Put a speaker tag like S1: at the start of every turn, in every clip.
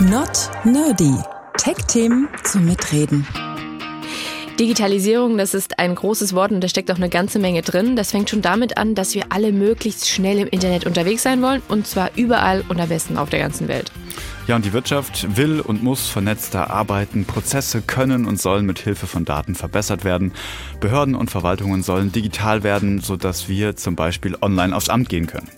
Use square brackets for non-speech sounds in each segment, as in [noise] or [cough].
S1: Not Nerdy. Tech-Themen zum Mitreden.
S2: Digitalisierung, das ist ein großes Wort und da steckt auch eine ganze Menge drin. Das fängt schon damit an, dass wir alle möglichst schnell im Internet unterwegs sein wollen und zwar überall und am besten auf der ganzen Welt.
S3: Ja, und die Wirtschaft will und muss vernetzter arbeiten. Prozesse können und sollen mit Hilfe von Daten verbessert werden. Behörden und Verwaltungen sollen digital werden, sodass wir zum Beispiel online aufs Amt gehen können.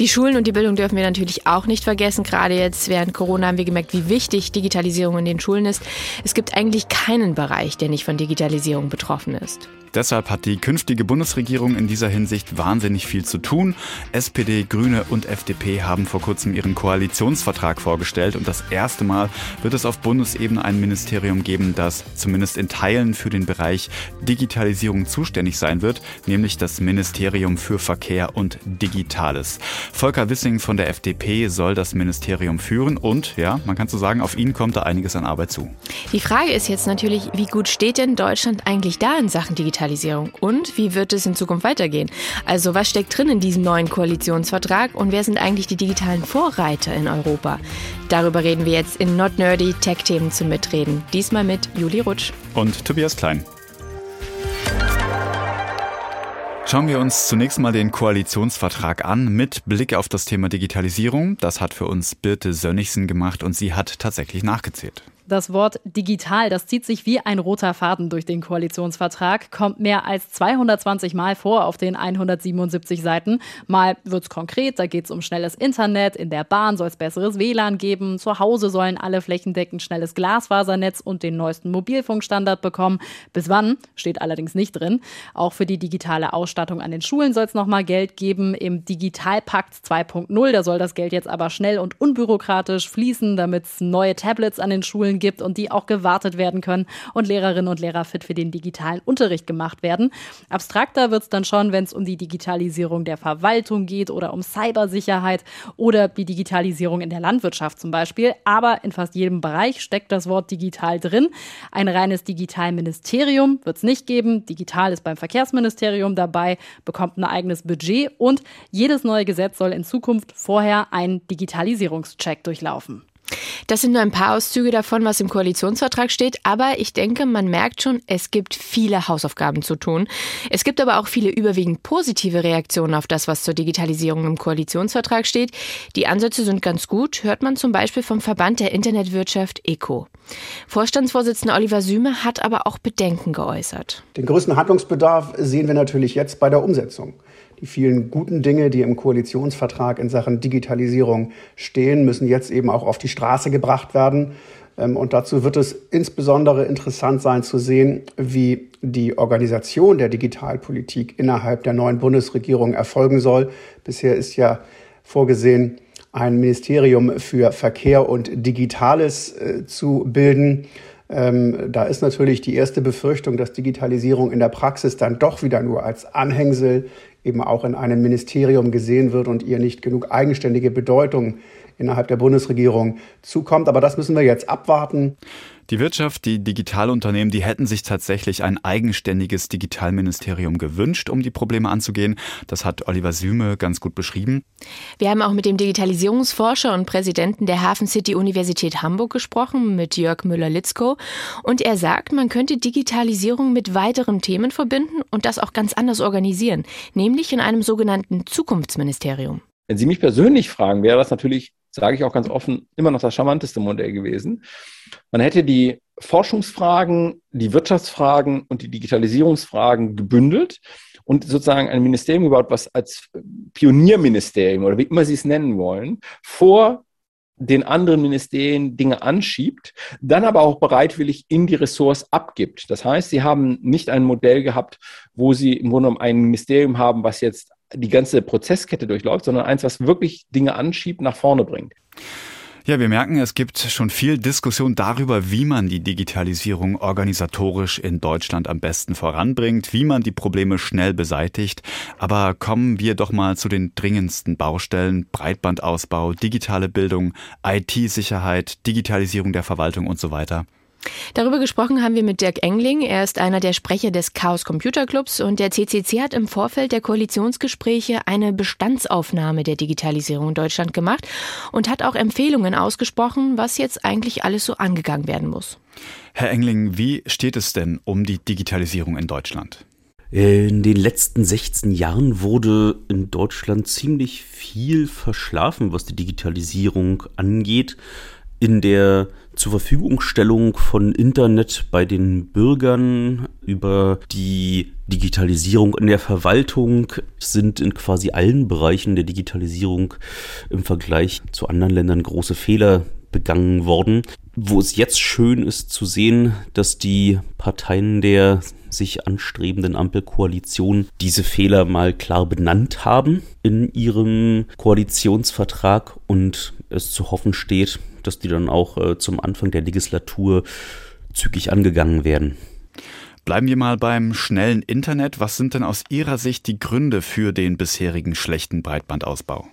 S2: Die Schulen und die Bildung dürfen wir natürlich auch nicht vergessen. Gerade jetzt während Corona haben wir gemerkt, wie wichtig Digitalisierung in den Schulen ist. Es gibt eigentlich keinen Bereich, der nicht von Digitalisierung betroffen ist.
S3: Deshalb hat die künftige Bundesregierung in dieser Hinsicht wahnsinnig viel zu tun. SPD, Grüne und FDP haben vor kurzem ihren Koalitionsvertrag vorgestellt und das erste Mal wird es auf Bundesebene ein Ministerium geben, das zumindest in Teilen für den Bereich Digitalisierung zuständig sein wird, nämlich das Ministerium für Verkehr und Digitales. Volker Wissing von der FDP soll das Ministerium führen und ja, man kann so sagen, auf ihn kommt da einiges an Arbeit zu.
S2: Die Frage ist jetzt natürlich, wie gut steht denn Deutschland eigentlich da in Sachen Digitalisierung? Digitalisierung? Und wie wird es in Zukunft weitergehen? Also was steckt drin in diesem neuen Koalitionsvertrag und wer sind eigentlich die digitalen Vorreiter in Europa? Darüber reden wir jetzt in Not Nerdy Tech-Themen zum Mitreden. Diesmal mit Juli Rutsch
S3: und Tobias Klein. Schauen wir uns zunächst mal den Koalitionsvertrag an mit Blick auf das Thema Digitalisierung. Das hat für uns Birte Sönnigsen gemacht und sie hat tatsächlich nachgezählt.
S4: Das Wort digital, das zieht sich wie ein roter Faden durch den Koalitionsvertrag, kommt mehr als 220 Mal vor auf den 177 Seiten. Mal wird es konkret, da geht es um schnelles Internet, in der Bahn soll es besseres WLAN geben, zu Hause sollen alle flächendeckend schnelles Glasfasernetz und den neuesten Mobilfunkstandard bekommen. Bis wann, steht allerdings nicht drin. Auch für die digitale Ausstattung an den Schulen soll es nochmal Geld geben. Im Digitalpakt 2.0, da soll das Geld jetzt aber schnell und unbürokratisch fließen, damit es neue Tablets an den Schulen gibt und die auch gewartet werden können und Lehrerinnen und Lehrer fit für den digitalen Unterricht gemacht werden. Abstrakter wird es dann schon, wenn es um die Digitalisierung der Verwaltung geht oder um Cybersicherheit oder die Digitalisierung in der Landwirtschaft zum Beispiel. Aber in fast jedem Bereich steckt das Wort digital drin. Ein reines Digitalministerium wird es nicht geben. Digital ist beim Verkehrsministerium dabei, bekommt ein eigenes Budget und jedes neue Gesetz soll in Zukunft vorher einen Digitalisierungscheck durchlaufen.
S2: Das sind nur ein paar Auszüge davon, was im Koalitionsvertrag steht, aber ich denke, man merkt schon, es gibt viele Hausaufgaben zu tun. Es gibt aber auch viele überwiegend positive Reaktionen auf das, was zur Digitalisierung im Koalitionsvertrag steht. Die Ansätze sind ganz gut, hört man zum Beispiel vom Verband der Internetwirtschaft ECO. Vorstandsvorsitzender Oliver Süme hat aber auch Bedenken geäußert.
S5: Den größten Handlungsbedarf sehen wir natürlich jetzt bei der Umsetzung. Die vielen guten Dinge, die im Koalitionsvertrag in Sachen Digitalisierung stehen, müssen jetzt eben auch auf die Straße gebracht werden. Ähm, und dazu wird es insbesondere interessant sein zu sehen, wie die Organisation der Digitalpolitik innerhalb der neuen Bundesregierung erfolgen soll. Bisher ist ja vorgesehen, ein Ministerium für Verkehr und Digitales äh, zu bilden. Ähm, da ist natürlich die erste Befürchtung, dass Digitalisierung in der Praxis dann doch wieder nur als Anhängsel eben auch in einem Ministerium gesehen wird und ihr nicht genug eigenständige Bedeutung innerhalb der Bundesregierung zukommt. Aber das müssen wir jetzt abwarten.
S3: Die Wirtschaft, die Digitalunternehmen, die hätten sich tatsächlich ein eigenständiges Digitalministerium gewünscht, um die Probleme anzugehen. Das hat Oliver Süme ganz gut beschrieben.
S2: Wir haben auch mit dem Digitalisierungsforscher und Präsidenten der Hafen City Universität Hamburg gesprochen, mit Jörg Müller-Litzko. Und er sagt, man könnte Digitalisierung mit weiteren Themen verbinden und das auch ganz anders organisieren, nämlich in einem sogenannten Zukunftsministerium.
S6: Wenn Sie mich persönlich fragen, wäre das natürlich sage ich auch ganz offen, immer noch das charmanteste Modell gewesen. Man hätte die Forschungsfragen, die Wirtschaftsfragen und die Digitalisierungsfragen gebündelt und sozusagen ein Ministerium gebaut, was als Pionierministerium oder wie immer Sie es nennen wollen, vor den anderen Ministerien Dinge anschiebt, dann aber auch bereitwillig in die Ressorts abgibt. Das heißt, sie haben nicht ein Modell gehabt, wo sie im Grunde genommen ein Ministerium haben, was jetzt die ganze Prozesskette durchläuft, sondern eins, was wirklich Dinge anschiebt, nach vorne bringt.
S3: Ja, wir merken, es gibt schon viel Diskussion darüber, wie man die Digitalisierung organisatorisch in Deutschland am besten voranbringt, wie man die Probleme schnell beseitigt. Aber kommen wir doch mal zu den dringendsten Baustellen. Breitbandausbau, digitale Bildung, IT-Sicherheit, Digitalisierung der Verwaltung und so weiter.
S2: Darüber gesprochen haben wir mit Dirk Engling. Er ist einer der Sprecher des Chaos Computer Clubs und der CCC hat im Vorfeld der Koalitionsgespräche eine Bestandsaufnahme der Digitalisierung in Deutschland gemacht und hat auch Empfehlungen ausgesprochen, was jetzt eigentlich alles so angegangen werden muss.
S3: Herr Engling, wie steht es denn um die Digitalisierung in Deutschland?
S7: In den letzten 16 Jahren wurde in Deutschland ziemlich viel verschlafen, was die Digitalisierung angeht. In der zur Verfügungstellung von Internet bei den Bürgern über die Digitalisierung in der Verwaltung sind in quasi allen Bereichen der Digitalisierung im Vergleich zu anderen Ländern große Fehler begangen worden. Wo es jetzt schön ist zu sehen, dass die Parteien der sich anstrebenden Ampelkoalition diese Fehler mal klar benannt haben in ihrem Koalitionsvertrag und es zu hoffen steht, dass die dann auch äh, zum Anfang der Legislatur zügig angegangen werden.
S3: Bleiben wir mal beim schnellen Internet. Was sind denn aus Ihrer Sicht die Gründe für den bisherigen schlechten Breitbandausbau?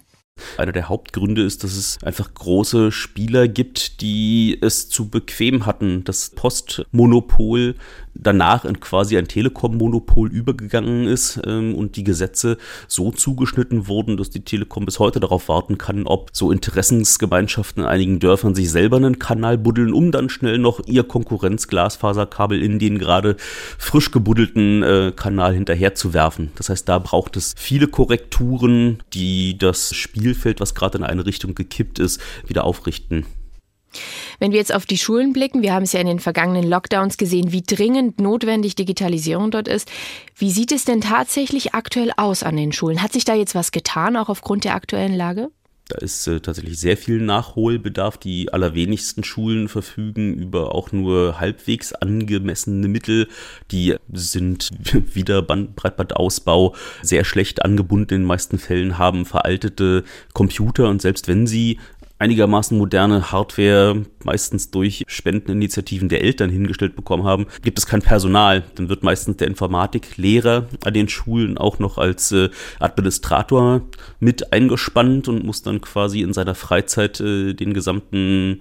S7: Einer der Hauptgründe ist, dass es einfach große Spieler gibt, die es zu bequem hatten. Das Postmonopol danach in quasi ein Telekom-Monopol übergegangen ist ähm, und die Gesetze so zugeschnitten wurden, dass die Telekom bis heute darauf warten kann, ob so Interessensgemeinschaften in einigen Dörfern sich selber einen Kanal buddeln, um dann schnell noch ihr Konkurrenz-Glasfaserkabel in den gerade frisch gebuddelten äh, Kanal hinterher zu werfen. Das heißt, da braucht es viele Korrekturen, die das Spielfeld, was gerade in eine Richtung gekippt ist, wieder aufrichten.
S2: Wenn wir jetzt auf die Schulen blicken, wir haben es ja in den vergangenen Lockdowns gesehen, wie dringend notwendig Digitalisierung dort ist. Wie sieht es denn tatsächlich aktuell aus an den Schulen? Hat sich da jetzt was getan, auch aufgrund der aktuellen Lage?
S7: Da ist äh, tatsächlich sehr viel Nachholbedarf. Die allerwenigsten Schulen verfügen über auch nur halbwegs angemessene Mittel. Die sind [laughs] wieder Breitbandausbau sehr schlecht angebunden in den meisten Fällen, haben veraltete Computer und selbst wenn sie einigermaßen moderne Hardware, meistens durch Spendeninitiativen der Eltern hingestellt bekommen haben, gibt es kein Personal. Dann wird meistens der Informatiklehrer an den Schulen auch noch als äh, Administrator mit eingespannt und muss dann quasi in seiner Freizeit äh, den gesamten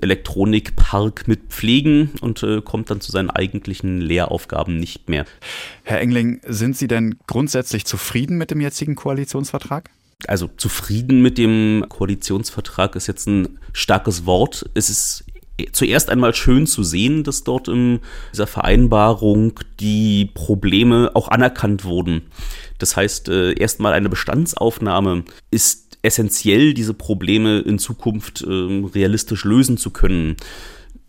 S7: Elektronikpark mit pflegen und äh, kommt dann zu seinen eigentlichen Lehraufgaben nicht mehr.
S3: Herr Engling, sind Sie denn grundsätzlich zufrieden mit dem jetzigen Koalitionsvertrag?
S7: Also zufrieden mit dem Koalitionsvertrag ist jetzt ein starkes Wort. Es ist zuerst einmal schön zu sehen, dass dort in dieser Vereinbarung die Probleme auch anerkannt wurden. Das heißt, äh, erstmal eine Bestandsaufnahme ist essentiell, diese Probleme in Zukunft ähm, realistisch lösen zu können.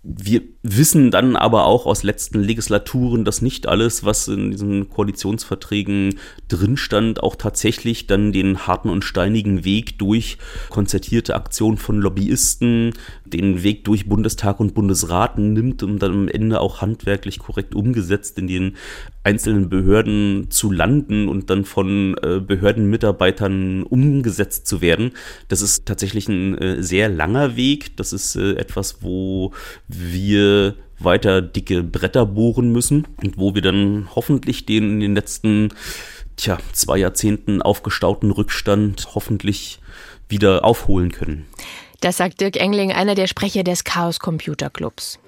S7: Wir wissen dann aber auch aus letzten Legislaturen, dass nicht alles, was in diesen Koalitionsverträgen drin stand, auch tatsächlich dann den harten und steinigen Weg durch konzertierte Aktionen von Lobbyisten, den Weg durch Bundestag und Bundesrat nimmt und dann am Ende auch handwerklich korrekt umgesetzt in den einzelnen Behörden zu landen und dann von äh, Behördenmitarbeitern umgesetzt zu werden. Das ist tatsächlich ein äh, sehr langer Weg. Das ist äh, etwas, wo wir weiter dicke Bretter bohren müssen und wo wir dann hoffentlich den in den letzten tja, zwei Jahrzehnten aufgestauten Rückstand hoffentlich wieder aufholen können.
S2: Das sagt Dirk Engling, einer der Sprecher des Chaos Computer Clubs.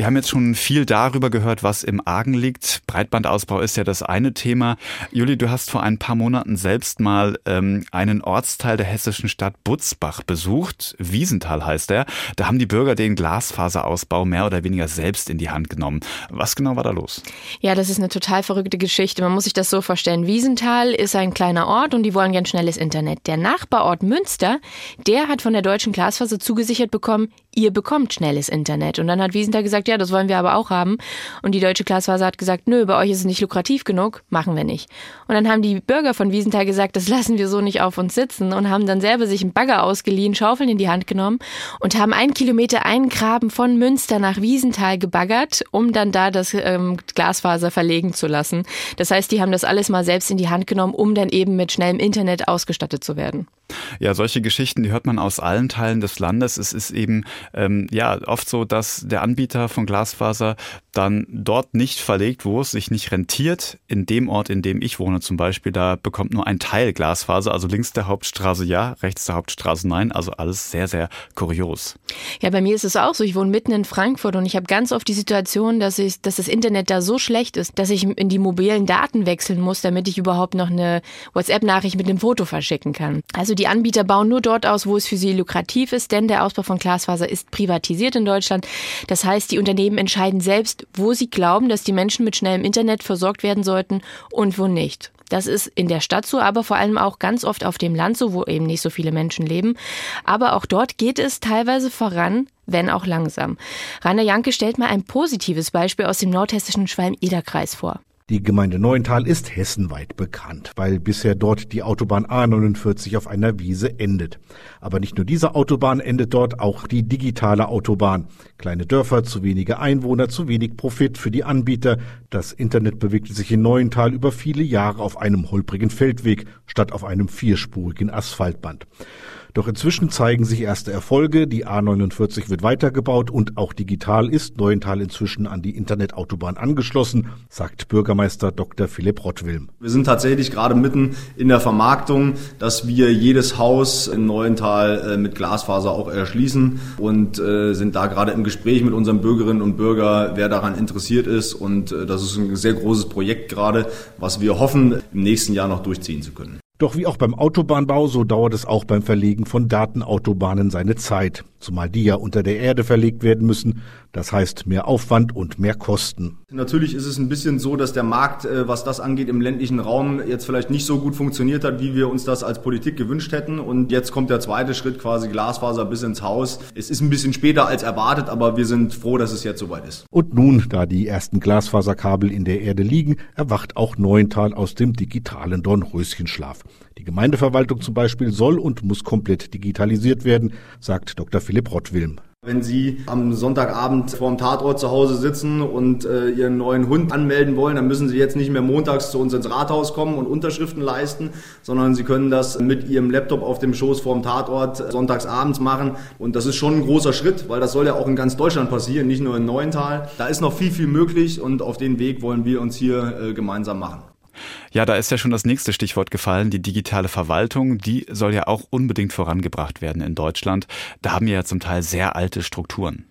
S3: Wir haben jetzt schon viel darüber gehört, was im Argen liegt. Breitbandausbau ist ja das eine Thema. Juli, du hast vor ein paar Monaten selbst mal ähm, einen Ortsteil der hessischen Stadt Butzbach besucht. Wiesenthal heißt er. Da haben die Bürger den Glasfaserausbau mehr oder weniger selbst in die Hand genommen. Was genau war da los?
S2: Ja, das ist eine total verrückte Geschichte. Man muss sich das so vorstellen. Wiesenthal ist ein kleiner Ort und die wollen gern schnelles Internet. Der Nachbarort Münster, der hat von der deutschen Glasfaser zugesichert bekommen, ihr bekommt schnelles Internet. Und dann hat Wiesenthal gesagt, ja, das wollen wir aber auch haben. Und die Deutsche Glasfaser hat gesagt, nö, bei euch ist es nicht lukrativ genug, machen wir nicht. Und dann haben die Bürger von Wiesenthal gesagt, das lassen wir so nicht auf uns sitzen und haben dann selber sich einen Bagger ausgeliehen, Schaufeln in die Hand genommen und haben einen Kilometer Eingraben von Münster nach Wiesenthal gebaggert, um dann da das ähm, Glasfaser verlegen zu lassen. Das heißt, die haben das alles mal selbst in die Hand genommen, um dann eben mit schnellem Internet ausgestattet zu werden.
S3: Ja, solche Geschichten, die hört man aus allen Teilen des Landes. Es ist eben ähm, ja oft so, dass der Anbieter von Glasfaser dann dort nicht verlegt, wo es sich nicht rentiert. In dem Ort, in dem ich wohne zum Beispiel, da bekommt nur ein Teil Glasfaser, also links der Hauptstraße ja, rechts der Hauptstraße nein. Also alles sehr, sehr kurios.
S2: Ja, bei mir ist es auch so. Ich wohne mitten in Frankfurt und ich habe ganz oft die Situation, dass, ich, dass das Internet da so schlecht ist, dass ich in die mobilen Daten wechseln muss, damit ich überhaupt noch eine WhatsApp-Nachricht mit einem Foto verschicken kann. Also die Anbieter bauen nur dort aus, wo es für sie lukrativ ist, denn der Ausbau von Glasfaser ist privatisiert in Deutschland. Das heißt, die Unternehmen entscheiden selbst, wo sie glauben, dass die Menschen mit schnellem Internet versorgt werden sollten und wo nicht. Das ist in der Stadt so, aber vor allem auch ganz oft auf dem Land so, wo eben nicht so viele Menschen leben. Aber auch dort geht es teilweise voran, wenn auch langsam. Rainer Janke stellt mal ein positives Beispiel aus dem nordhessischen Schwalm-Eder-Kreis vor.
S8: Die Gemeinde Neuental ist hessenweit bekannt, weil bisher dort die Autobahn A49 auf einer Wiese endet. Aber nicht nur diese Autobahn endet dort, auch die digitale Autobahn. Kleine Dörfer, zu wenige Einwohner, zu wenig Profit für die Anbieter. Das Internet bewegte sich in Neuental über viele Jahre auf einem holprigen Feldweg statt auf einem vierspurigen Asphaltband. Doch inzwischen zeigen sich erste Erfolge. Die A49 wird weitergebaut und auch digital ist Neuental inzwischen an die Internetautobahn angeschlossen, sagt Bürgermeister Dr. Philipp Rottwilm.
S9: Wir sind tatsächlich gerade mitten in der Vermarktung, dass wir jedes Haus in Neuental äh, mit Glasfaser auch erschließen und äh, sind da gerade im Gespräch mit unseren Bürgerinnen und Bürgern, wer daran interessiert ist. Und äh, das ist ein sehr großes Projekt gerade, was wir hoffen, im nächsten Jahr noch durchziehen zu können.
S8: Doch wie auch beim Autobahnbau, so dauert es auch beim Verlegen von Datenautobahnen seine Zeit, zumal die ja unter der Erde verlegt werden müssen. Das heißt mehr Aufwand und mehr Kosten.
S9: Natürlich ist es ein bisschen so, dass der Markt, äh, was das angeht, im ländlichen Raum jetzt vielleicht nicht so gut funktioniert hat, wie wir uns das als Politik gewünscht hätten. Und jetzt kommt der zweite Schritt, quasi Glasfaser bis ins Haus. Es ist ein bisschen später als erwartet, aber wir sind froh, dass es jetzt soweit ist.
S8: Und nun, da die ersten Glasfaserkabel in der Erde liegen, erwacht auch Neuental aus dem digitalen Dornröschenschlaf. Die Gemeindeverwaltung zum Beispiel soll und muss komplett digitalisiert werden, sagt Dr. Philipp Rottwilm.
S9: Wenn Sie am Sonntagabend vor dem Tatort zu Hause sitzen und äh, Ihren neuen Hund anmelden wollen, dann müssen Sie jetzt nicht mehr montags zu uns ins Rathaus kommen und Unterschriften leisten, sondern Sie können das mit Ihrem Laptop auf dem Schoß vor dem Tatort sonntagsabends machen. Und das ist schon ein großer Schritt, weil das soll ja auch in ganz Deutschland passieren, nicht nur in Neuental. Da ist noch viel, viel möglich und auf den Weg wollen wir uns hier äh, gemeinsam machen.
S3: Ja, da ist ja schon das nächste Stichwort gefallen, die digitale Verwaltung. Die soll ja auch unbedingt vorangebracht werden in Deutschland. Da haben wir ja zum Teil sehr alte Strukturen.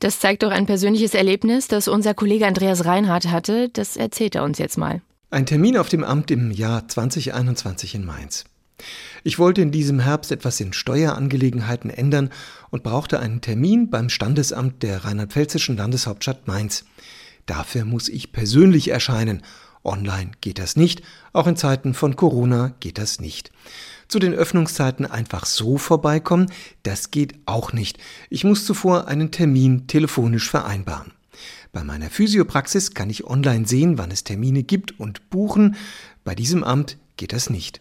S2: Das zeigt doch ein persönliches Erlebnis, das unser Kollege Andreas Reinhardt hatte. Das erzählt er uns jetzt mal.
S10: Ein Termin auf dem Amt im Jahr 2021 in Mainz. Ich wollte in diesem Herbst etwas in Steuerangelegenheiten ändern und brauchte einen Termin beim Standesamt der rheinland-pfälzischen Landeshauptstadt Mainz. Dafür muss ich persönlich erscheinen Online geht das nicht, auch in Zeiten von Corona geht das nicht. Zu den Öffnungszeiten einfach so vorbeikommen, das geht auch nicht. Ich muss zuvor einen Termin telefonisch vereinbaren. Bei meiner Physiopraxis kann ich online sehen, wann es Termine gibt und buchen. Bei diesem Amt geht das nicht.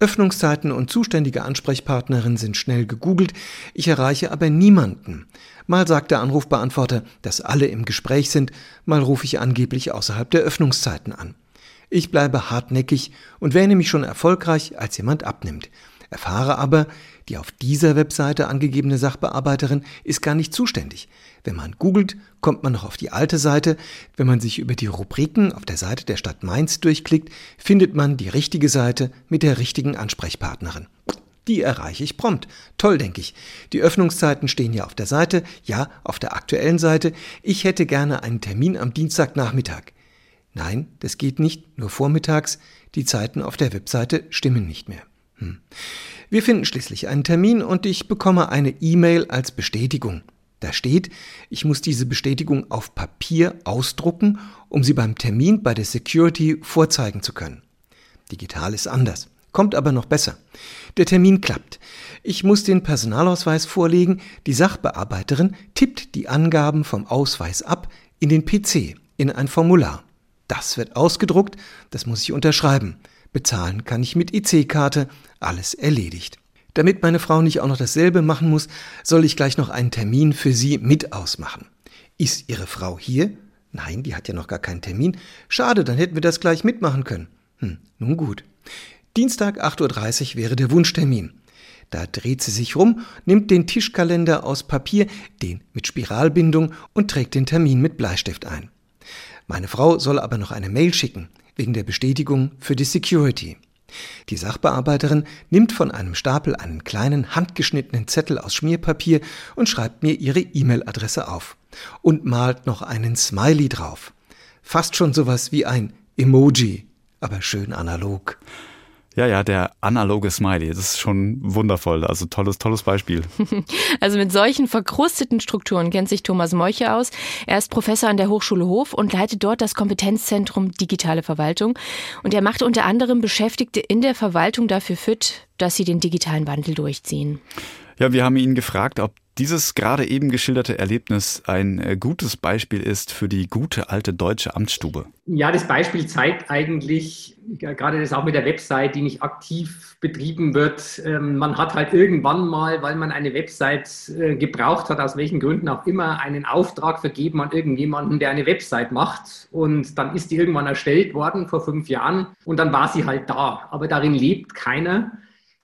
S10: Öffnungszeiten und zuständige Ansprechpartnerin sind schnell gegoogelt, ich erreiche aber niemanden. Mal sagt der Anrufbeantworter, dass alle im Gespräch sind, mal rufe ich angeblich außerhalb der Öffnungszeiten an. Ich bleibe hartnäckig und wäre nämlich schon erfolgreich, als jemand abnimmt. Erfahre aber, die auf dieser Webseite angegebene Sachbearbeiterin ist gar nicht zuständig. Wenn man googelt, kommt man noch auf die alte Seite. Wenn man sich über die Rubriken auf der Seite der Stadt Mainz durchklickt, findet man die richtige Seite mit der richtigen Ansprechpartnerin. Die erreiche ich prompt. Toll, denke ich. Die Öffnungszeiten stehen ja auf der Seite, ja, auf der aktuellen Seite. Ich hätte gerne einen Termin am Dienstagnachmittag. Nein, das geht nicht, nur vormittags. Die Zeiten auf der Webseite stimmen nicht mehr. Hm. Wir finden schließlich einen Termin und ich bekomme eine E-Mail als Bestätigung. Da steht, ich muss diese Bestätigung auf Papier ausdrucken, um sie beim Termin bei der Security vorzeigen zu können. Digital ist anders, kommt aber noch besser. Der Termin klappt. Ich muss den Personalausweis vorlegen, die Sachbearbeiterin tippt die Angaben vom Ausweis ab in den PC, in ein Formular. Das wird ausgedruckt, das muss ich unterschreiben. Bezahlen kann ich mit IC-Karte, alles erledigt. Damit meine Frau nicht auch noch dasselbe machen muss, soll ich gleich noch einen Termin für sie mit ausmachen. Ist Ihre Frau hier? Nein, die hat ja noch gar keinen Termin. Schade, dann hätten wir das gleich mitmachen können. Hm, nun gut. Dienstag 8.30 Uhr wäre der Wunschtermin. Da dreht sie sich rum, nimmt den Tischkalender aus Papier, den mit Spiralbindung, und trägt den Termin mit Bleistift ein. Meine Frau soll aber noch eine Mail schicken, wegen der Bestätigung für die Security. Die Sachbearbeiterin nimmt von einem Stapel einen kleinen handgeschnittenen Zettel aus Schmierpapier und schreibt mir ihre E-Mail-Adresse auf und malt noch einen Smiley drauf. Fast schon sowas wie ein Emoji, aber schön analog.
S3: Ja, ja, der analoge Smiley, das ist schon wundervoll. Also tolles, tolles Beispiel. [laughs]
S2: Also mit solchen verkrusteten Strukturen kennt sich Thomas Meuche aus. Er ist Professor an der Hochschule Hof und leitet dort das Kompetenzzentrum Digitale Verwaltung. Und er macht unter anderem Beschäftigte in der Verwaltung dafür fit, dass sie den digitalen Wandel durchziehen.
S3: Ja, wir haben ihn gefragt, ob dieses gerade eben geschilderte Erlebnis ein äh, gutes Beispiel ist für die gute alte deutsche Amtsstube.
S11: Ja, das Beispiel zeigt eigentlich, gerade das auch mit der Website, die nicht aktiv betrieben wird. Ähm, man hat halt irgendwann mal, weil man eine Website äh, gebraucht hat, aus welchen Gründen auch immer, einen Auftrag vergeben an irgendjemanden, der eine Website macht. Und dann ist die irgendwann erstellt worden vor fünf Jahren und dann war sie halt da. Aber darin lebt keiner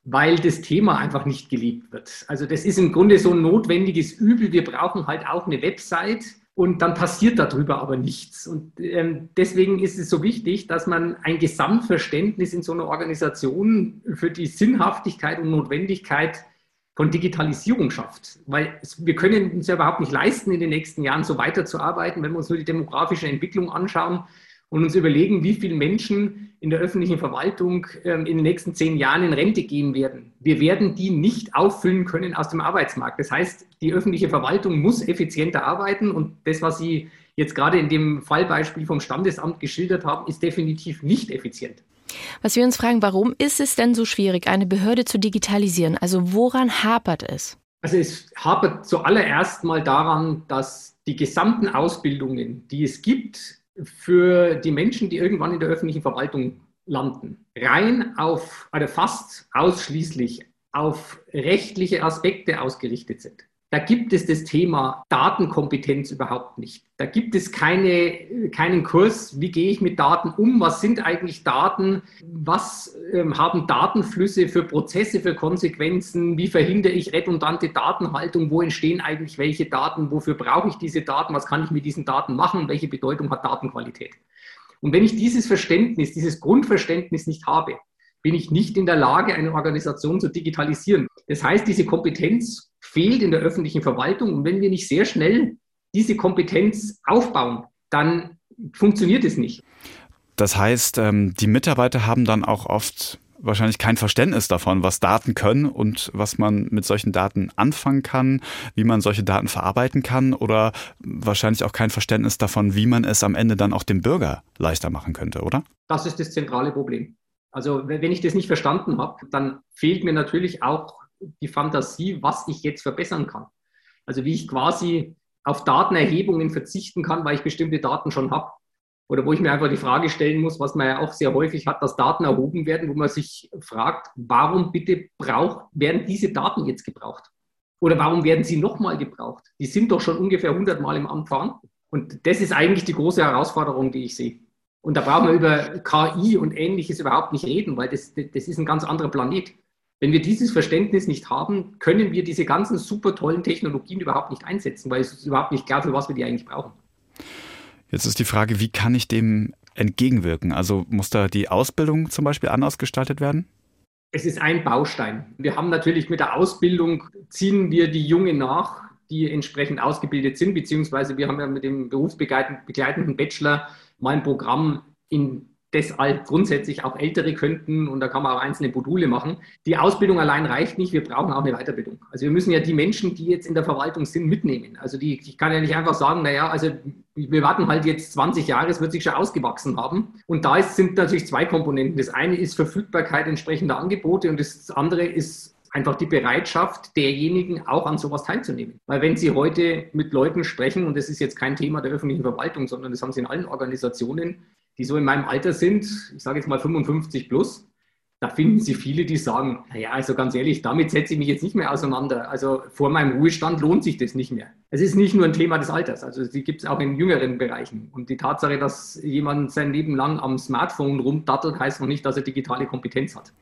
S11: weil das Thema einfach nicht geliebt wird. Also das ist im Grunde so ein notwendiges Übel. Wir brauchen halt auch eine Website und dann passiert darüber aber nichts. Und ähm, deswegen ist es so wichtig, dass man ein Gesamtverständnis in so einer Organisation für die Sinnhaftigkeit und Notwendigkeit von Digitalisierung schafft. Weil wir können uns ja überhaupt nicht leisten, in den nächsten Jahren so weiterzuarbeiten, wenn wir uns nur die demografische Entwicklung anschauen und uns überlegen, wie viele Menschen in der öffentlichen Verwaltung ähm, in den nächsten zehn Jahren in Rente gehen werden. Wir werden die nicht auffüllen können aus dem Arbeitsmarkt. Das heißt, die öffentliche Verwaltung muss effizienter arbeiten und das, was Sie jetzt gerade in dem Fallbeispiel vom Standesamt geschildert haben, ist definitiv nicht effizient.
S2: Was wir uns fragen, warum ist es denn so schwierig, eine Behörde zu digitalisieren? Also woran hapert es?
S11: Also es hapert zuallererst mal daran, dass die gesamten Ausbildungen, die es gibt, für die Menschen, die irgendwann in der öffentlichen Verwaltung landen, rein auf, oder fast ausschließlich auf rechtliche Aspekte ausgerichtet sind. Da gibt es das Thema Datenkompetenz überhaupt nicht. Da gibt es keine, keinen Kurs, wie gehe ich mit Daten um, was sind eigentlich Daten, was ähm, haben Datenflüsse für Prozesse, für Konsequenzen, wie verhindere ich redundante Datenhaltung, wo entstehen eigentlich welche Daten, wofür brauche ich diese Daten, was kann ich mit diesen Daten machen, welche Bedeutung hat Datenqualität. Und wenn ich dieses Verständnis, dieses Grundverständnis nicht habe, bin ich nicht in der Lage, eine Organisation zu digitalisieren. Das heißt, diese Kompetenz fehlt in der öffentlichen Verwaltung. Und wenn wir nicht sehr schnell diese Kompetenz aufbauen, dann funktioniert es nicht.
S3: Das heißt, ähm, die Mitarbeiter haben dann auch oft wahrscheinlich kein Verständnis davon, was Daten können und was man mit solchen Daten anfangen kann, wie man solche Daten verarbeiten kann oder wahrscheinlich auch kein Verständnis davon, wie man es am Ende dann auch dem Bürger leichter machen könnte, oder?
S11: Das ist das zentrale Problem. Also wenn ich das nicht verstanden habe, dann fehlt mir natürlich auch die Fantasie, was ich jetzt verbessern kann. Also wie ich quasi auf Datenerhebungen verzichten kann, weil ich bestimmte Daten schon habe. Oder wo ich mir einfach die Frage stellen muss, was man ja auch sehr häufig hat, dass Daten erhoben werden, wo man sich fragt, warum bitte braucht, werden diese Daten jetzt gebraucht? Oder warum werden sie nochmal gebraucht? Die sind doch schon ungefähr 100 Mal im Amt vorhanden. Und das ist eigentlich die große Herausforderung, die ich sehe. Und da brauchen wir über KI und Ähnliches überhaupt nicht reden, weil das, das ist ein ganz anderer Planet. Wenn wir dieses Verständnis nicht haben, können wir diese ganzen super tollen Technologien überhaupt nicht einsetzen, weil es ist überhaupt nicht klar, für was wir die eigentlich brauchen.
S3: Jetzt ist die Frage, wie kann ich dem entgegenwirken? Also muss da die Ausbildung zum Beispiel anders gestaltet werden?
S11: Es ist ein Baustein. Wir haben natürlich mit der Ausbildung, ziehen wir die Jungen nach, die entsprechend ausgebildet sind, beziehungsweise wir haben ja mit dem berufsbegleitenden Bachelor mal ein Programm in das halt grundsätzlich auch Ältere könnten und da kann man auch einzelne Module machen. Die Ausbildung allein reicht nicht, wir brauchen auch eine Weiterbildung. Also wir müssen ja die Menschen, die jetzt in der Verwaltung sind, mitnehmen. Also die, ich kann ja nicht einfach sagen, naja, also wir warten halt jetzt 20 Jahre, es wird sich schon ausgewachsen haben. Und da ist, sind natürlich zwei Komponenten. Das eine ist Verfügbarkeit entsprechender Angebote und das andere ist einfach die Bereitschaft derjenigen, auch an sowas teilzunehmen. Weil wenn Sie heute mit Leuten sprechen, und das ist jetzt kein Thema der öffentlichen Verwaltung, sondern das haben Sie in allen Organisationen, die so in meinem Alter sind, ich sage jetzt mal 55 plus, da finden Sie viele, die sagen, naja, also ganz ehrlich, damit setze ich mich jetzt nicht mehr auseinander. Also vor meinem Ruhestand lohnt sich das nicht mehr. Es ist nicht nur ein Thema des Alters, also die gibt es auch in jüngeren Bereichen. Und die Tatsache, dass jemand sein Leben lang am Smartphone rumdattelt, heißt noch nicht, dass er digitale Kompetenz hat.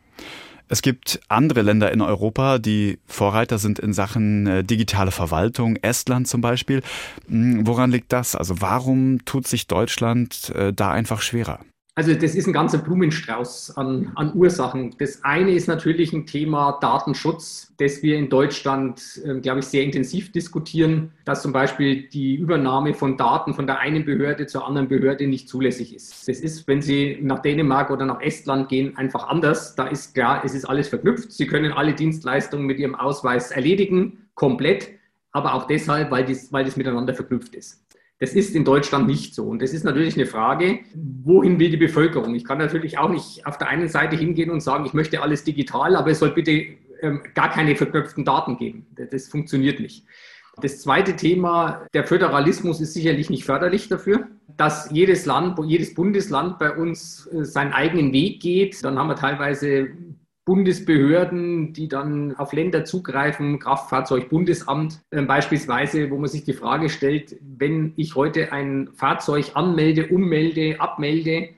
S3: Es gibt andere Länder in Europa, die Vorreiter sind in Sachen äh, digitale Verwaltung, Estland zum Beispiel. Hm, woran liegt das? Also warum tut sich Deutschland äh, da einfach schwerer?
S11: Also das ist ein ganzer Blumenstrauß an, an, Ursachen. Das eine ist natürlich ein Thema Datenschutz, das wir in Deutschland, äh, glaube ich, sehr intensiv diskutieren, dass zum Beispiel die Übernahme von Daten von der einen Behörde zur anderen Behörde nicht zulässig ist. Das ist, wenn Sie nach Dänemark oder nach Estland gehen, einfach anders. Da ist klar, es ist alles verknüpft. Sie können alle Dienstleistungen mit Ihrem Ausweis erledigen, komplett, aber auch deshalb, weil, dies, weil das miteinander verknüpft ist. Das ist in Deutschland nicht so. Und das ist natürlich eine Frage, wohin will die Bevölkerung? Ich kann natürlich auch nicht auf der einen Seite hingehen und sagen, ich möchte alles digital, aber es soll bitte ähm, gar keine verknüpften Daten geben. Das funktioniert nicht. Das zweite Thema, der Föderalismus ist sicherlich nicht förderlich dafür, dass jedes Land, jedes Bundesland bei uns äh, seinen eigenen Weg geht. Dann haben wir teilweise Bundesbehörden, die dann auf Länder zugreifen, Kraftfahrzeugbundesamt äh, beispielsweise, wo man sich die Frage stellt, wenn ich heute ein Fahrzeug anmelde, ummelde, abmelde,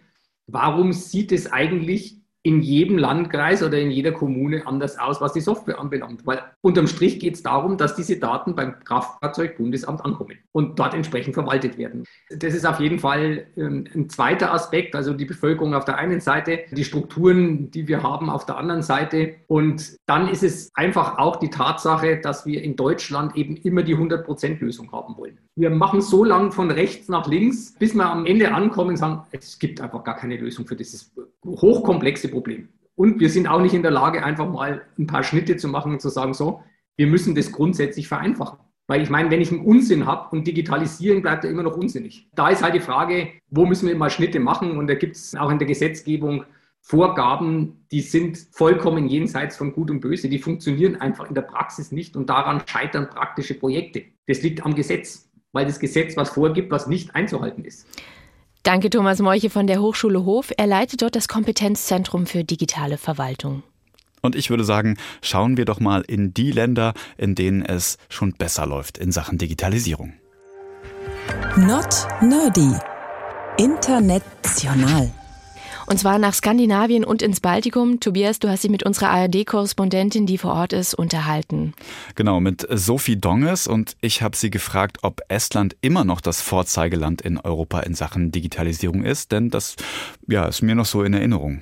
S11: warum sieht es eigentlich in jedem Landkreis oder in jeder Kommune anders aus, was die Software anbelangt. Weil unterm Strich geht es darum, dass diese Daten beim Kraftfahrzeugbundesamt ankommen und dort entsprechend verwaltet werden. Das ist auf jeden Fall ähm, ein zweiter Aspekt, also die Bevölkerung auf der einen Seite, die Strukturen, die wir haben auf der anderen Seite. Und dann ist es einfach auch die Tatsache, dass wir in Deutschland eben immer die 100%-Lösung haben wollen. Wir machen so lange von rechts nach links, bis wir am Ende ankommen und sagen, es gibt einfach gar keine Lösung für dieses hochkomplexe Problem. Und wir sind auch nicht in der Lage, einfach mal ein paar Schnitte zu machen und zu sagen, so, wir müssen das grundsätzlich vereinfachen. Weil ich meine, wenn ich einen Unsinn habe und digitalisieren, bleibt er immer noch unsinnig. Da ist halt die Frage, wo müssen wir mal Schnitte machen? Und da gibt es auch in der Gesetzgebung Vorgaben, die sind vollkommen jenseits von Gut und Böse. Die funktionieren einfach in der Praxis nicht und daran scheitern praktische Projekte. Das liegt am Gesetz, weil das Gesetz was vorgibt, was nicht einzuhalten ist.
S2: Danke, Thomas Molche von der Hochschule Hof. Er leitet dort das Kompetenzzentrum für digitale Verwaltung.
S3: Und ich würde sagen, schauen wir doch mal in die Länder, in denen es schon besser läuft in Sachen Digitalisierung.
S1: Not Nerdy. International.
S2: Und zwar nach Skandinavien und ins Baltikum. Tobias, du hast dich mit unserer ARD-Korrespondentin, die vor Ort ist, unterhalten.
S3: Genau, mit Sophie Donges. Und ich habe sie gefragt, ob Estland immer noch das Vorzeigeland in Europa in Sachen Digitalisierung ist. Denn das ja, ist mir noch so in Erinnerung.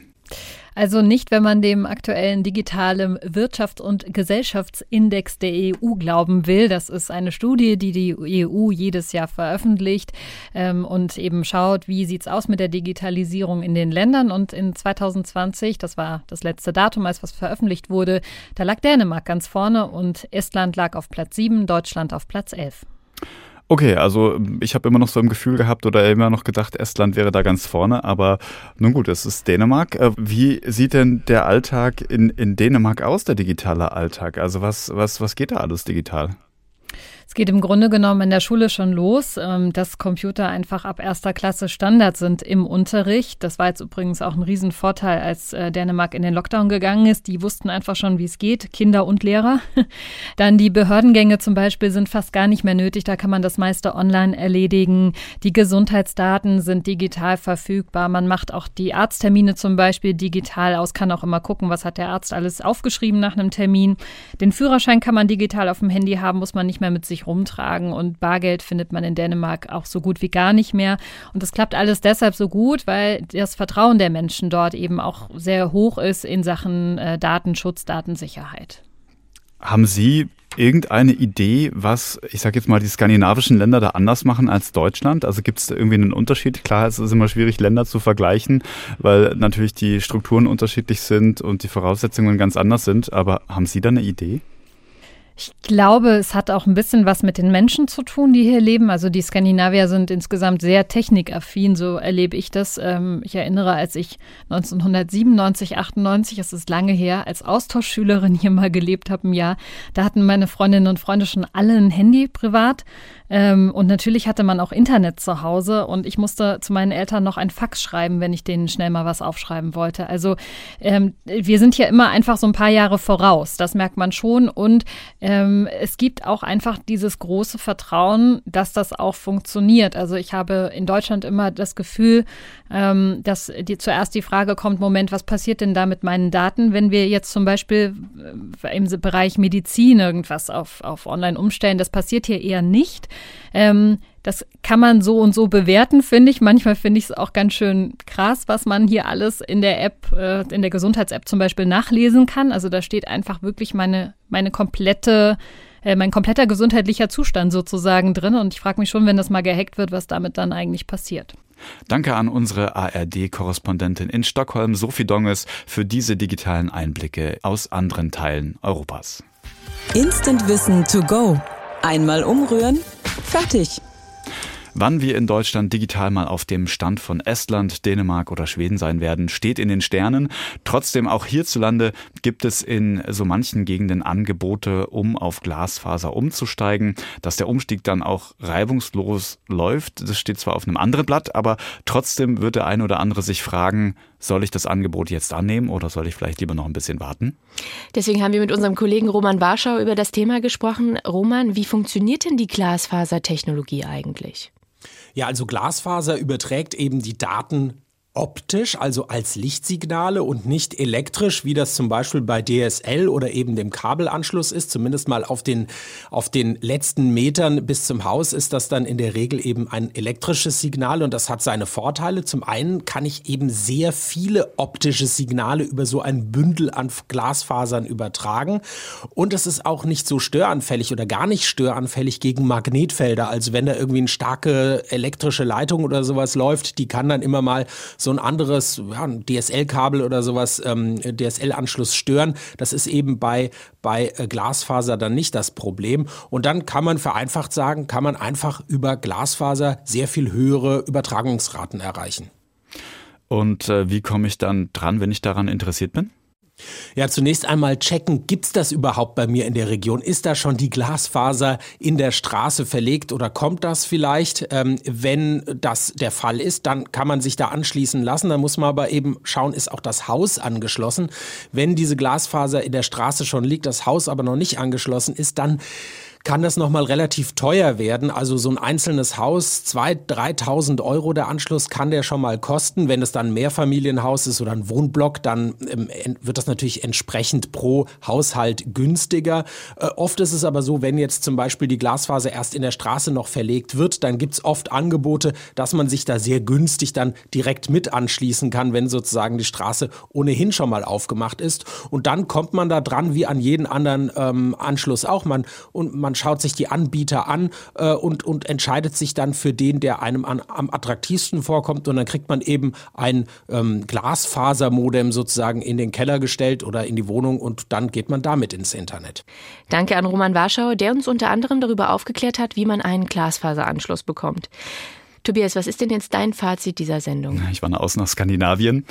S12: Also nicht, wenn man dem aktuellen digitalen Wirtschafts- und Gesellschaftsindex der EU glauben will. Das ist eine Studie, die die EU jedes Jahr veröffentlicht ähm, und eben schaut, wie sieht es aus mit der Digitalisierung in den Ländern. Und in 2020, das war das letzte Datum, als was veröffentlicht wurde, da lag Dänemark ganz vorne und Estland lag auf Platz 7, Deutschland auf Platz 11.
S3: Okay, also ich habe immer noch so im Gefühl gehabt oder immer noch gedacht, Estland wäre da ganz vorne, aber nun gut, es ist Dänemark. Äh, wie sieht denn der Alltag in, in Dänemark aus, der digitale Alltag? Also was, was, was geht da alles digital?
S12: Es geht im Grunde genommen in der Schule schon los, ähm, dass Computer einfach ab erster Klasse Standard sind im Unterricht. Das war jetzt übrigens auch ein Riesenvorteil, als äh, Dänemark in den Lockdown gegangen ist. Die wussten einfach schon, wie es geht, Kinder und Lehrer. [laughs] Dann die Behördengänge zum Beispiel sind fast gar nicht mehr nötig. Da kann man das meiste online erledigen. Die Gesundheitsdaten sind digital verfügbar. Man macht auch die Arzttermine zum Beispiel digital aus, kann auch immer gucken, was hat der Arzt alles aufgeschrieben nach einem Termin. Den Führerschein kann man digital auf dem Handy haben, muss man nicht mehr mit sich sich rumtragen und Bargeld findet man in Dänemark auch so gut wie gar nicht mehr. Und das klappt alles deshalb so gut, weil das Vertrauen der Menschen dort eben auch sehr hoch ist in Sachen äh, Datenschutz, Datensicherheit.
S3: Haben Sie irgendeine Idee, was, ich sage jetzt mal, die skandinavischen Länder da anders machen als Deutschland? Also gibt es da irgendwie einen Unterschied? Klar, es ist immer schwierig, Länder zu vergleichen, weil natürlich die Strukturen unterschiedlich sind und die Voraussetzungen ganz anders sind. Aber haben Sie da eine Idee?
S12: Ich glaube, es hat auch ein bisschen was mit den Menschen zu tun, die hier leben. Also die Skandinavier sind insgesamt sehr technikaffin, so erlebe ich das. Ähm, ich erinnere, als ich 1997, 98, es ist lange her, als Austauschschülerin hier mal gelebt habe, ein Jahr, da hatten meine Freundinnen und Freunde schon alle ein Handy privat. Ähm, und natürlich hatte man auch Internet zu Hause und ich musste zu meinen Eltern noch ein Fax schreiben, wenn ich denen schnell mal was aufschreiben wollte. Also ähm, wir sind ja immer einfach so ein paar Jahre voraus, das merkt man schon. Und ähm, es gibt auch einfach dieses große Vertrauen, dass das auch funktioniert. Also ich habe in Deutschland immer das Gefühl, ähm, dass die, zuerst die Frage kommt, Moment, was passiert denn da mit meinen Daten, wenn wir jetzt zum Beispiel äh, im Bereich Medizin irgendwas auf, auf online umstellen? Das passiert hier eher nicht. Ähm, das kann man so und so bewerten, finde ich. Manchmal finde ich es auch ganz schön krass, was man hier alles in der App, äh, in der Gesundheits-App zum Beispiel nachlesen kann. Also da steht einfach wirklich meine, meine komplette äh, mein kompletter gesundheitlicher Zustand sozusagen drin. Und ich frage mich schon, wenn das mal gehackt wird, was damit dann eigentlich passiert.
S3: Danke an unsere ARD-Korrespondentin in Stockholm, Sophie Donges, für diese digitalen Einblicke aus anderen Teilen Europas.
S1: Instant Wissen to go. Einmal umrühren, fertig.
S3: Wann wir in Deutschland digital mal auf dem Stand von Estland, Dänemark oder Schweden sein werden, steht in den Sternen. Trotzdem auch hierzulande gibt es in so manchen Gegenden Angebote, um auf Glasfaser umzusteigen. Dass der Umstieg dann auch reibungslos läuft, das steht zwar auf einem anderen Blatt, aber trotzdem wird der eine oder andere sich fragen, soll ich das Angebot jetzt annehmen oder soll ich vielleicht lieber noch ein bisschen warten?
S2: Deswegen haben wir mit unserem Kollegen Roman Warschau über das Thema gesprochen. Roman, wie funktioniert denn die Glasfasertechnologie eigentlich?
S13: Ja, also Glasfaser überträgt eben die Daten optisch, also als Lichtsignale und nicht elektrisch, wie das zum Beispiel bei DSL oder eben dem Kabelanschluss ist. Zumindest mal auf den, auf den letzten Metern bis zum Haus ist das dann in der Regel eben ein elektrisches Signal und das hat seine Vorteile. Zum einen kann ich eben sehr viele optische Signale über so ein Bündel an Glasfasern übertragen und es ist auch nicht so störanfällig oder gar nicht störanfällig gegen Magnetfelder. Also wenn da irgendwie eine starke elektrische Leitung oder sowas läuft, die kann dann immer mal so so ein anderes ja, DSL-Kabel oder sowas, ähm, DSL-Anschluss stören. Das ist eben bei, bei äh, Glasfaser dann nicht das Problem. Und dann kann man vereinfacht sagen, kann man einfach über Glasfaser sehr viel höhere Übertragungsraten erreichen.
S3: Und äh, wie komme ich dann dran, wenn ich daran interessiert bin?
S13: Ja, zunächst einmal checken, gibt's das überhaupt bei mir in der Region? Ist da schon die Glasfaser in der Straße verlegt oder kommt das vielleicht? Ähm, wenn das der Fall ist, dann kann man sich da anschließen lassen. Dann muss man aber eben schauen, ist auch das Haus angeschlossen. Wenn diese Glasfaser in der Straße schon liegt, das Haus aber noch nicht angeschlossen ist, dann kann das nochmal relativ teuer werden. Also so ein einzelnes Haus, 2.000, 3.000 Euro der Anschluss kann der schon mal kosten. Wenn es dann ein Mehrfamilienhaus ist oder ein Wohnblock, dann ähm, wird das natürlich entsprechend pro Haushalt günstiger. Äh, oft ist es aber so, wenn jetzt zum Beispiel die Glasfaser erst in der Straße noch verlegt wird, dann gibt es oft Angebote, dass man sich da sehr günstig dann direkt mit anschließen kann, wenn sozusagen die Straße ohnehin schon mal aufgemacht ist. Und dann kommt man da dran wie an jeden anderen ähm, Anschluss auch. Man, und man schaut sich die Anbieter an äh, und, und entscheidet sich dann für den, der einem an, am attraktivsten vorkommt. Und dann kriegt man eben ein ähm, Glasfasermodem sozusagen in den Keller gestellt oder in die Wohnung und dann geht man damit ins Internet.
S2: Danke an Roman Warschau, der uns unter anderem darüber aufgeklärt hat, wie man einen Glasfaseranschluss bekommt. Tobias, was ist denn jetzt dein Fazit dieser Sendung?
S3: Ich war außen nach Skandinavien.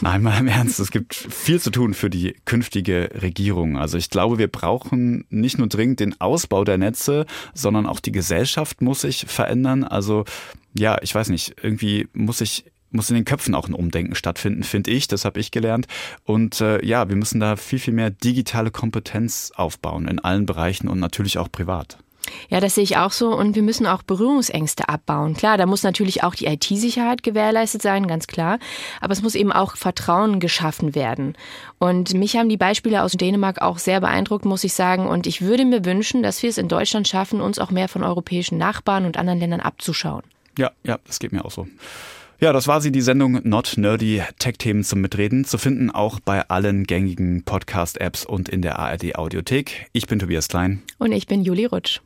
S3: Nein, mal im Ernst, es gibt viel zu tun für die künftige Regierung. Also ich glaube, wir brauchen nicht nur dringend den Ausbau der Netze, sondern auch die Gesellschaft muss sich verändern. Also ja, ich weiß nicht, irgendwie muss ich muss in den Köpfen auch ein Umdenken stattfinden, finde ich. Das habe ich gelernt. Und äh, ja, wir müssen da viel, viel mehr digitale Kompetenz aufbauen in allen Bereichen und natürlich auch privat.
S2: Ja, das sehe ich auch so. Und wir müssen auch Berührungsängste abbauen. Klar, da muss natürlich auch die IT-Sicherheit gewährleistet sein, ganz klar. Aber es muss eben auch Vertrauen geschaffen werden. Und mich haben die Beispiele aus Dänemark auch sehr beeindruckt, muss ich sagen. Und ich würde mir wünschen, dass wir es in Deutschland schaffen, uns auch mehr von europäischen Nachbarn und anderen Ländern abzuschauen.
S3: Ja, ja, das geht mir auch so. Ja, das war sie, die Sendung Not Nerdy Tech-Themen zum Mitreden. Zu finden auch bei allen gängigen Podcast-Apps und in der ARD Audiothek. Ich bin Tobias Klein.
S2: Und ich bin Juli Rutsch.